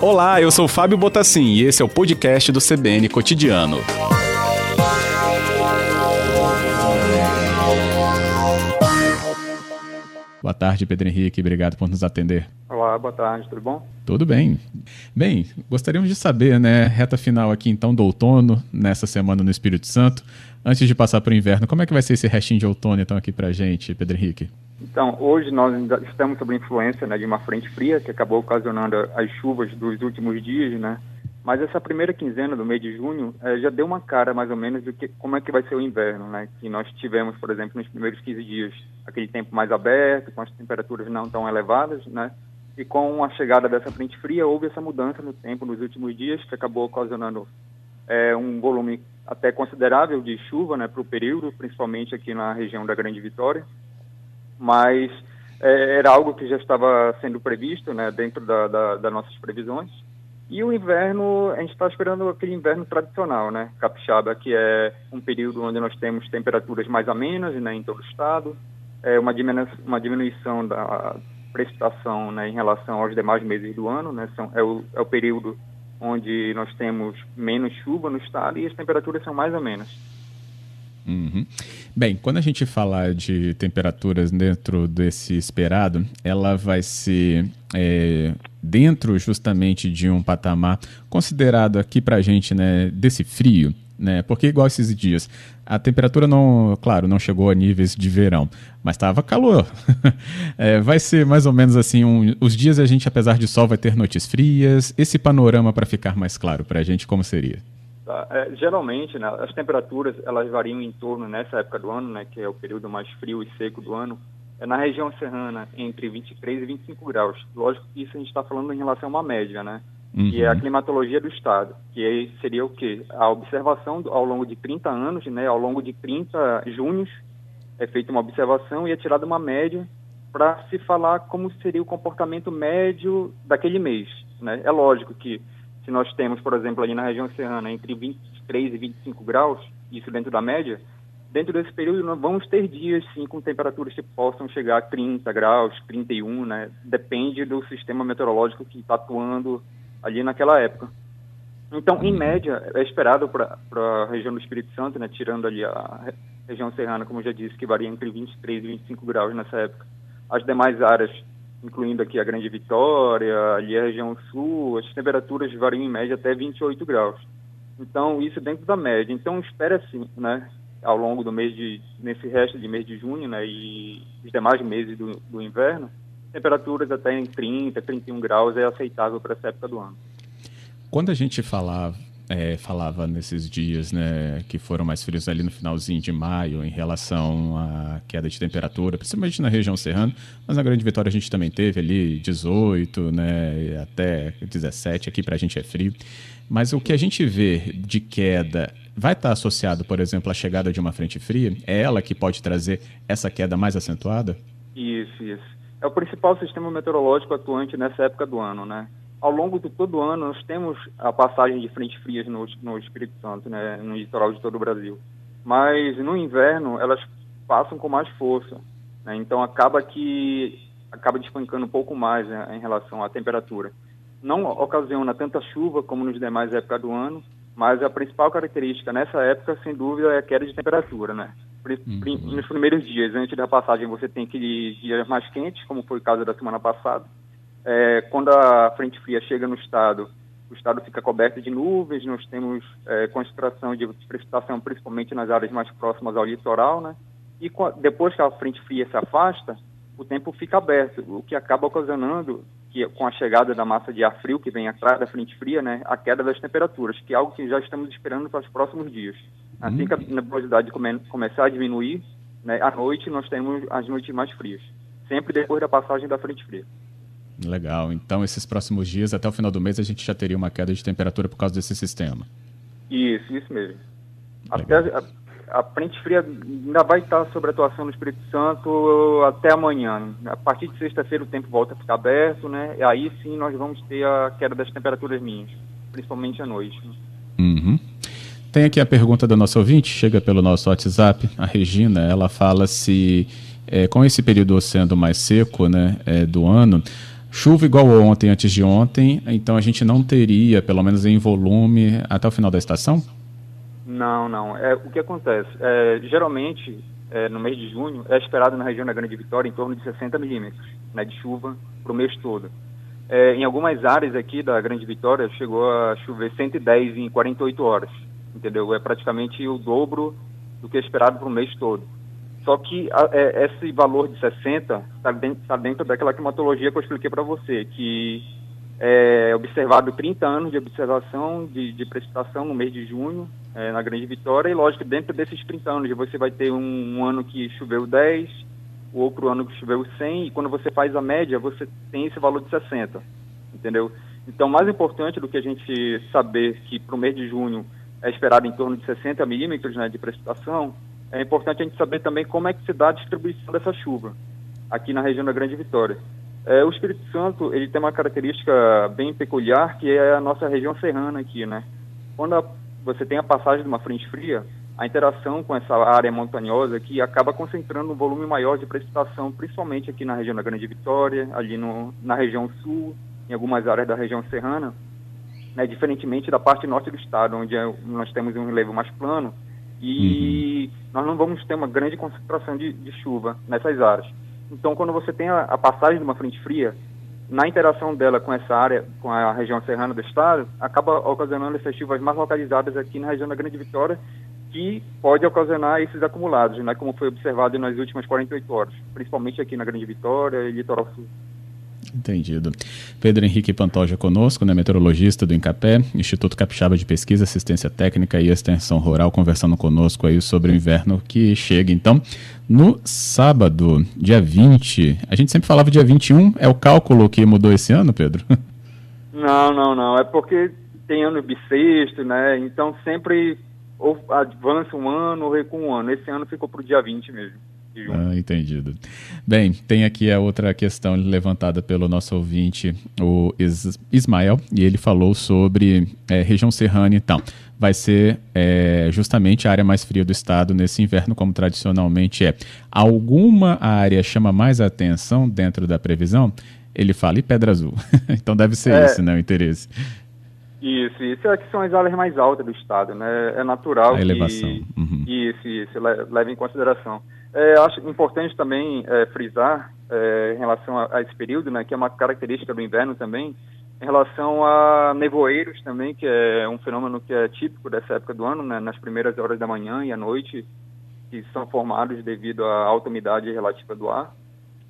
Olá, eu sou Fábio Botassin e esse é o podcast do CBN Cotidiano. Boa tarde, Pedro Henrique. Obrigado por nos atender. Olá, boa tarde, tudo bom? Tudo bem. Bem, gostaríamos de saber, né, reta final aqui então do outono, nessa semana no Espírito Santo, antes de passar para o inverno, como é que vai ser esse restinho de outono então aqui para gente, Pedro Henrique? Então, hoje nós ainda estamos sob influência né, de uma frente fria que acabou ocasionando as chuvas dos últimos dias, né? Mas essa primeira quinzena do mês de junho eh, já deu uma cara, mais ou menos, do que como é que vai ser o inverno, né? Que nós tivemos, por exemplo, nos primeiros 15 dias, aquele tempo mais aberto, com as temperaturas não tão elevadas, né? E com a chegada dessa frente fria, houve essa mudança no tempo nos últimos dias, que acabou ocasionando eh, um volume até considerável de chuva, né? Para o período, principalmente aqui na região da Grande Vitória. Mas eh, era algo que já estava sendo previsto, né? Dentro da, da, das nossas previsões. E o inverno, a gente está esperando aquele inverno tradicional, né? Capixaba, que é um período onde nós temos temperaturas mais amenas né, em todo o estado, é uma, diminu uma diminuição da precipitação né, em relação aos demais meses do ano, né? São, é, o, é o período onde nós temos menos chuva no estado e as temperaturas são mais amenas. Uhum. Bem, quando a gente falar de temperaturas dentro desse esperado, ela vai ser é, dentro justamente de um patamar considerado aqui para a gente né, desse frio, né? Porque igual esses dias, a temperatura não, claro, não chegou a níveis de verão, mas estava calor. é, vai ser mais ou menos assim, um, os dias a gente, apesar de sol, vai ter noites frias. Esse panorama para ficar mais claro para a gente, como seria? Tá. É, geralmente, né, as temperaturas elas variam em torno nessa época do ano, né, que é o período mais frio e seco do ano, é na região serrana entre 23 e 25 graus. Lógico que isso a gente está falando em relação a uma média, né? Uhum. Que é a climatologia do estado, que aí seria o quê? A observação ao longo de 30 anos, né? Ao longo de 30 junhos é feita uma observação e é tirada uma média para se falar como seria o comportamento médio daquele mês, né? É lógico que se nós temos, por exemplo, ali na região serrana, entre 23 e 25 graus, isso dentro da média, dentro desse período nós vamos ter dias, sim, com temperaturas que possam chegar a 30 graus, 31, né? Depende do sistema meteorológico que está atuando ali naquela época. Então, em média, é esperado para a região do Espírito Santo, né, tirando ali a região serrana, como já disse, que varia entre 23 e 25 graus nessa época. As demais áreas incluindo aqui a Grande Vitória, ali a região sul, as temperaturas variam em média até 28 graus. Então, isso dentro da média. Então, espera-se, né, ao longo do mês de, nesse resto de mês de junho, né, e os demais meses do, do inverno, temperaturas até em 30, 31 graus é aceitável para essa época do ano. Quando a gente falava é, falava nesses dias né, que foram mais frios ali no finalzinho de maio em relação à queda de temperatura, principalmente na região serrana, mas na Grande Vitória a gente também teve ali 18, né, até 17, aqui para a gente é frio. Mas o que a gente vê de queda vai estar associado, por exemplo, à chegada de uma frente fria? É ela que pode trazer essa queda mais acentuada? Isso, isso. É o principal sistema meteorológico atuante nessa época do ano, né? Ao longo de todo o ano, nós temos a passagem de frentes frias no, no Espírito Santo, né, no litoral de todo o Brasil. Mas no inverno, elas passam com mais força. Né, então, acaba que acaba despancando um pouco mais né, em relação à temperatura. Não ocasiona tanta chuva como nos demais épocas do ano, mas a principal característica nessa época, sem dúvida, é a queda de temperatura, né? Uhum. Nos primeiros dias, antes da passagem, você tem aqueles dias mais quentes, como foi o caso da semana passada, é, quando a frente fria chega no estado, o estado fica coberto de nuvens, nós temos é, concentração de precipitação principalmente nas áreas mais próximas ao litoral, né? E depois que a frente fria se afasta, o tempo fica aberto, o que acaba ocasionando que com a chegada da massa de ar frio que vem atrás da frente fria, né, a queda das temperaturas, que é algo que já estamos esperando para os próximos dias. Assim que a nebulosidade come, começar a diminuir, né, à noite nós temos as noites mais frias, sempre depois da passagem da frente fria. Legal. Então, esses próximos dias, até o final do mês, a gente já teria uma queda de temperatura por causa desse sistema. Isso, isso mesmo. Até a, a, frente fria ainda vai estar sobre atuação no Espírito Santo até amanhã. A partir de sexta-feira o tempo volta a ficar aberto, né? E aí sim nós vamos ter a queda das temperaturas mínimas, principalmente à noite. Uhum. Tem aqui a pergunta da nossa ouvinte, chega pelo nosso WhatsApp, a Regina, ela fala se é, com esse período sendo mais seco né, é, do ano, chuva igual ontem, antes de ontem, então a gente não teria, pelo menos em volume, até o final da estação? Não, não. É, o que acontece? É, geralmente, é, no mês de junho, é esperado na região da Grande Vitória em torno de 60 milímetros né, de chuva para o mês todo. É, em algumas áreas aqui da Grande Vitória, chegou a chover 110 em 48 horas, entendeu? É praticamente o dobro do que é esperado para o mês todo. Só que a, é, esse valor de 60 está dentro, tá dentro daquela climatologia que eu expliquei para você, que é observado 30 anos de observação de, de precipitação no mês de junho, é, na Grande Vitória, e lógico, dentro desses 30 anos você vai ter um, um ano que choveu 10, o outro ano que choveu 100, e quando você faz a média, você tem esse valor de 60, entendeu? Então, mais importante do que a gente saber que para o mês de junho é esperado em torno de 60 milímetros né, de precipitação, é importante a gente saber também como é que se dá a distribuição dessa chuva aqui na região da Grande Vitória. É, o Espírito Santo ele tem uma característica bem peculiar que é a nossa região serrana aqui, né? Quando a, você tem a passagem de uma frente fria, a interação com essa área montanhosa aqui acaba concentrando um volume maior de precipitação, principalmente aqui na região da Grande Vitória, ali no, na região sul, em algumas áreas da região serrana, né, diferentemente da parte norte do estado, onde é, nós temos um relevo mais plano e uhum. nós não vamos ter uma grande concentração de, de chuva nessas áreas. Então, quando você tem a, a, passagem de uma frente fria, na interação dela com essa área, com a região serrana do estado, acaba ocasionando essas chuvas mais localizadas aqui na região da Grande Vitória, que pode ocasionar esses acumulados, né, como foi observado nas últimas 48 horas, principalmente aqui na Grande Vitória e Litoral Sul. Entendido. Pedro Henrique Pantoja conosco, né, meteorologista do INCAPé, Instituto Capixaba de Pesquisa, Assistência Técnica e Extensão Rural, conversando conosco aí sobre o inverno que chega. Então, no sábado, dia 20, a gente sempre falava dia 21, é o cálculo que mudou esse ano, Pedro? Não, não, não. É porque tem ano bissexto, né? Então sempre ou avança um ano ou recua um ano. Esse ano ficou para o dia 20 mesmo. Ah, entendido. Bem, tem aqui a outra questão levantada pelo nosso ouvinte, o Ismael, e ele falou sobre é, região serrana então. Vai ser é, justamente a área mais fria do estado nesse inverno, como tradicionalmente é. Alguma área chama mais atenção dentro da previsão? Ele fala, e Pedra Azul. então deve ser é, esse, né, o interesse. Isso, isso é que são as áreas mais altas do estado, né? É natural a que... elevação. Uhum. Isso, isso, leva em consideração. É, acho importante também é, frisar é, em relação a, a, esse período, né, que é uma característica do inverno também, em relação a nevoeiros também, que é um fenômeno que é típico dessa época do ano, né, nas primeiras horas da manhã e à noite, que são formados devido à alta umidade relativa do ar.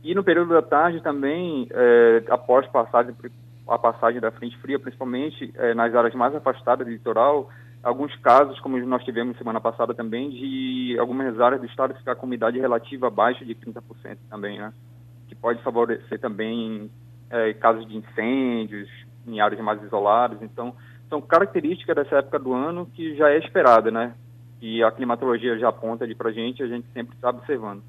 E no período da tarde também, é, após passagem, a passagem da frente fria, principalmente é, nas áreas mais afastadas do litoral, alguns casos, como nós tivemos semana passada também, de algumas áreas do estado ficar com umidade relativa abaixo de 30% também, né? Que pode favorecer também é, casos de incêndios em áreas mais isoladas. Então, são características dessa época do ano que já é esperada, né? E a climatologia já aponta ali para a gente, a gente sempre está observando.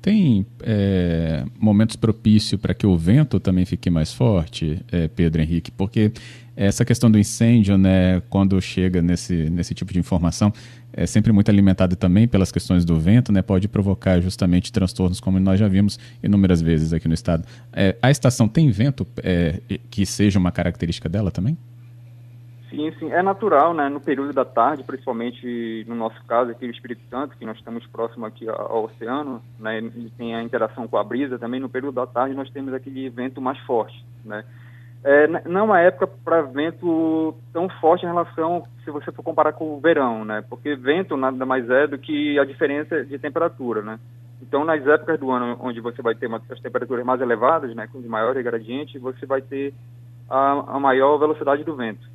Tem é, momentos propícios para que o vento também fique mais forte, é, Pedro Henrique? Porque essa questão do incêndio, né, quando chega nesse, nesse tipo de informação, é sempre muito alimentada também pelas questões do vento, né, pode provocar justamente transtornos, como nós já vimos inúmeras vezes aqui no estado. É, a estação tem vento é, que seja uma característica dela também? Sim, sim, é natural, né? No período da tarde, principalmente no nosso caso aqui no Espírito Santo, que nós estamos próximo aqui ao oceano, né? E tem a interação com a brisa também. No período da tarde nós temos aquele vento mais forte, né? É, não é uma época para vento tão forte em relação, se você for comparar com o verão, né? Porque vento nada mais é do que a diferença de temperatura, né? Então, nas épocas do ano onde você vai ter as temperaturas mais elevadas, né, com maior gradiente, você vai ter a, a maior velocidade do vento.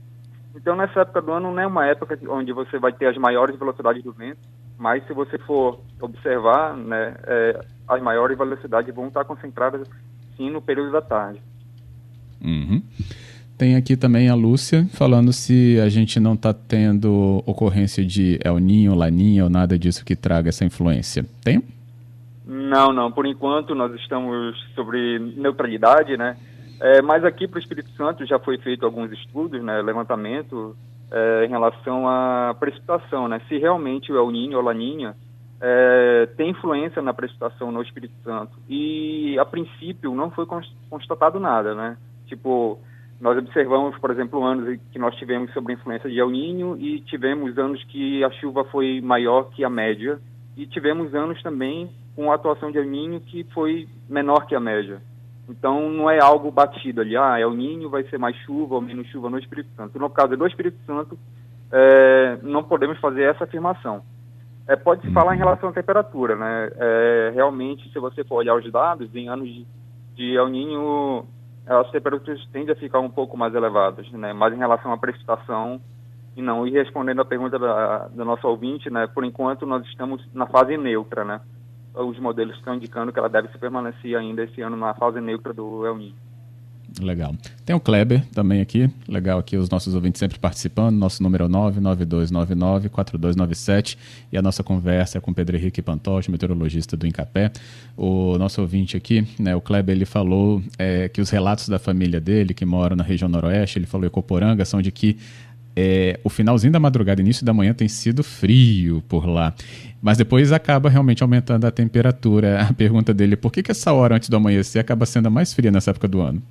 Então, nessa época do ano, não é uma época onde você vai ter as maiores velocidades do vento, mas se você for observar, né, é, as maiores velocidades vão estar concentradas, sim, no período da tarde. Uhum. Tem aqui também a Lúcia falando se a gente não está tendo ocorrência de El Ninho, Laninha ou nada disso que traga essa influência. Tem? Não, não. Por enquanto nós estamos sobre neutralidade, né? É, mas aqui para o Espírito Santo já foi feito alguns estudos, né, levantamento é, em relação à precipitação, né, se realmente o El Niño ou Laninha é, tem influência na precipitação no Espírito Santo. E, a princípio, não foi constatado nada, né? Tipo, nós observamos, por exemplo, anos que nós tivemos sobre a influência de El Ninho e tivemos anos que a chuva foi maior que a média e tivemos anos também com a atuação de El Ninho que foi menor que a média. Então, não é algo batido ali, ah, El Ninho vai ser mais chuva ou menos chuva no Espírito Santo. No caso do Espírito Santo, é, não podemos fazer essa afirmação. É, pode se falar em relação à temperatura, né? É, realmente, se você for olhar os dados, em anos de, de El Ninho, as temperaturas tendem a ficar um pouco mais elevadas, né? Mas em relação à precipitação, e não. E respondendo a pergunta da, da nossa ouvinte, né? Por enquanto, nós estamos na fase neutra, né? Os modelos estão indicando que ela deve se permanecer ainda esse ano na fase neutra do El Niño. Legal. Tem o Kleber também aqui. Legal aqui, os nossos ouvintes sempre participando. Nosso número é 99299-4297. E a nossa conversa é com Pedro Henrique Pantoche, meteorologista do Incapé. O nosso ouvinte aqui, né, o Kleber, ele falou é, que os relatos da família dele, que moram na região noroeste, ele falou Ecoporanga, são de que é, o finalzinho da madrugada, início da manhã tem sido frio por lá. Mas depois acaba realmente aumentando a temperatura. A pergunta dele é por que, que essa hora antes do amanhecer acaba sendo mais fria nessa época do ano?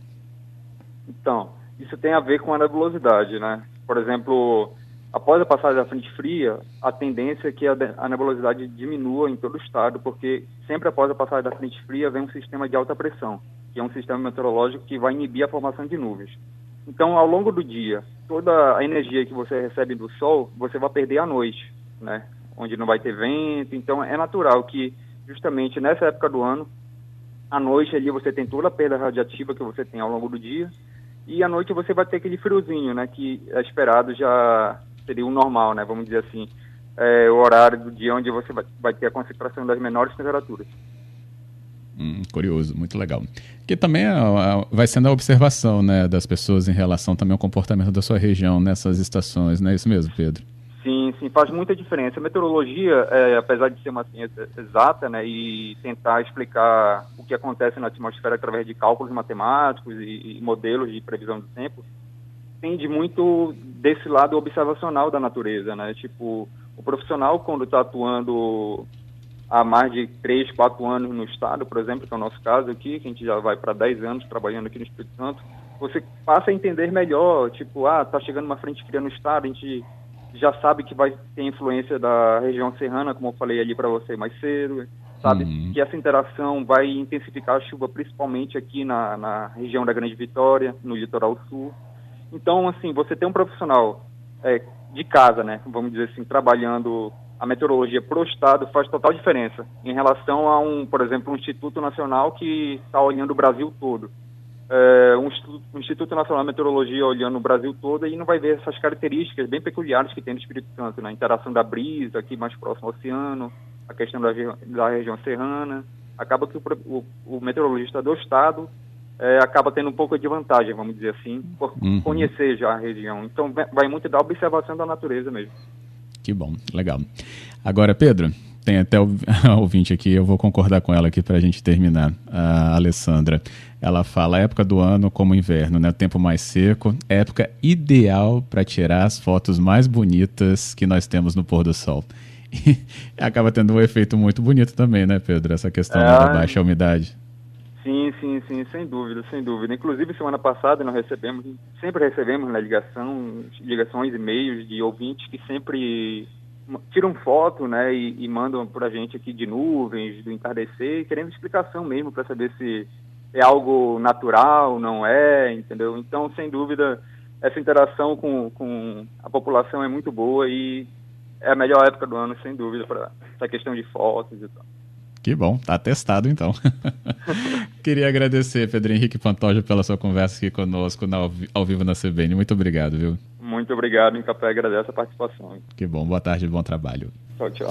Então, isso tem a ver com a nebulosidade, né? Por exemplo, após a passagem da frente fria, a tendência é que a nebulosidade diminua em todo o estado, porque sempre após a passagem da frente fria vem um sistema de alta pressão, que é um sistema meteorológico que vai inibir a formação de nuvens. Então, ao longo do dia, toda a energia que você recebe do sol, você vai perder à noite, né? Onde não vai ter vento. Então, é natural que, justamente nessa época do ano, à noite ali você tem toda a perda radiativa que você tem ao longo do dia e à noite você vai ter aquele friozinho, né? Que é esperado já seria o normal, né? Vamos dizer assim, é, o horário do dia onde você vai, vai ter a concentração das menores temperaturas. Hum, curioso, muito legal. Que também é, é, vai sendo a observação né, das pessoas em relação também ao comportamento da sua região nessas estações, não é isso mesmo, Pedro? Sim, sim, faz muita diferença. A meteorologia, é, apesar de ser uma ciência exata, né, e tentar explicar o que acontece na atmosfera através de cálculos matemáticos e, e modelos de previsão do tempo, tende muito desse lado observacional da natureza, né? Tipo, o profissional quando está atuando há mais de 3, 4 anos no estado, por exemplo, que é o nosso caso aqui, que a gente já vai para 10 anos trabalhando aqui no Espírito Santo, você passa a entender melhor, tipo, ah, está chegando uma frente fria no estado, a gente já sabe que vai ter influência da região serrana, como eu falei ali para você mais cedo, sabe uhum. que essa interação vai intensificar a chuva, principalmente aqui na, na região da Grande Vitória, no litoral sul. Então, assim, você tem um profissional é, de casa, né, vamos dizer assim, trabalhando a meteorologia para o Estado faz total diferença em relação a um, por exemplo, um Instituto Nacional que está olhando o Brasil todo é, um, instituto, um, Instituto, Nacional de Meteorologia olhando o Brasil todo e não vai ver essas características bem peculiares que tem no Espírito Santo, né? a interação da brisa aqui mais próximo ao oceano, a questão da, da região serrana. Acaba que o, o, o meteorologista do Estado é, acaba tendo um pouco de vantagem, vamos dizer assim, por uhum. conhecer já a região. Então vai muito da observação da natureza mesmo. Que bom, legal. Agora, Pedro, tem até o ouvinte aqui, eu vou concordar com ela aqui para a gente terminar. A Alessandra, ela fala época do ano como inverno, né? Tempo mais seco, época ideal para tirar as fotos mais bonitas que nós temos no pôr do sol. E acaba tendo um efeito muito bonito também, né, Pedro? Essa questão é, da baixa umidade. Sim, sim, sim, sem dúvida, sem dúvida. Inclusive, semana passada nós recebemos, sempre recebemos na né, ligação, ligações e-mails de ouvintes que sempre tiram foto, né, e, e mandam para a gente aqui de nuvens, do entardecer, querendo explicação mesmo para saber se é algo natural, não é, entendeu? Então, sem dúvida, essa interação com, com a população é muito boa e é a melhor época do ano, sem dúvida, para essa questão de fotos e tal. Que bom, tá testado então. Queria agradecer, Pedro Henrique Pantoja, pela sua conversa aqui conosco na, ao vivo na CBN. Muito obrigado, viu? Muito obrigado, Incapé, agradeço a participação. Que bom, boa tarde, bom trabalho. Tchau, tchau.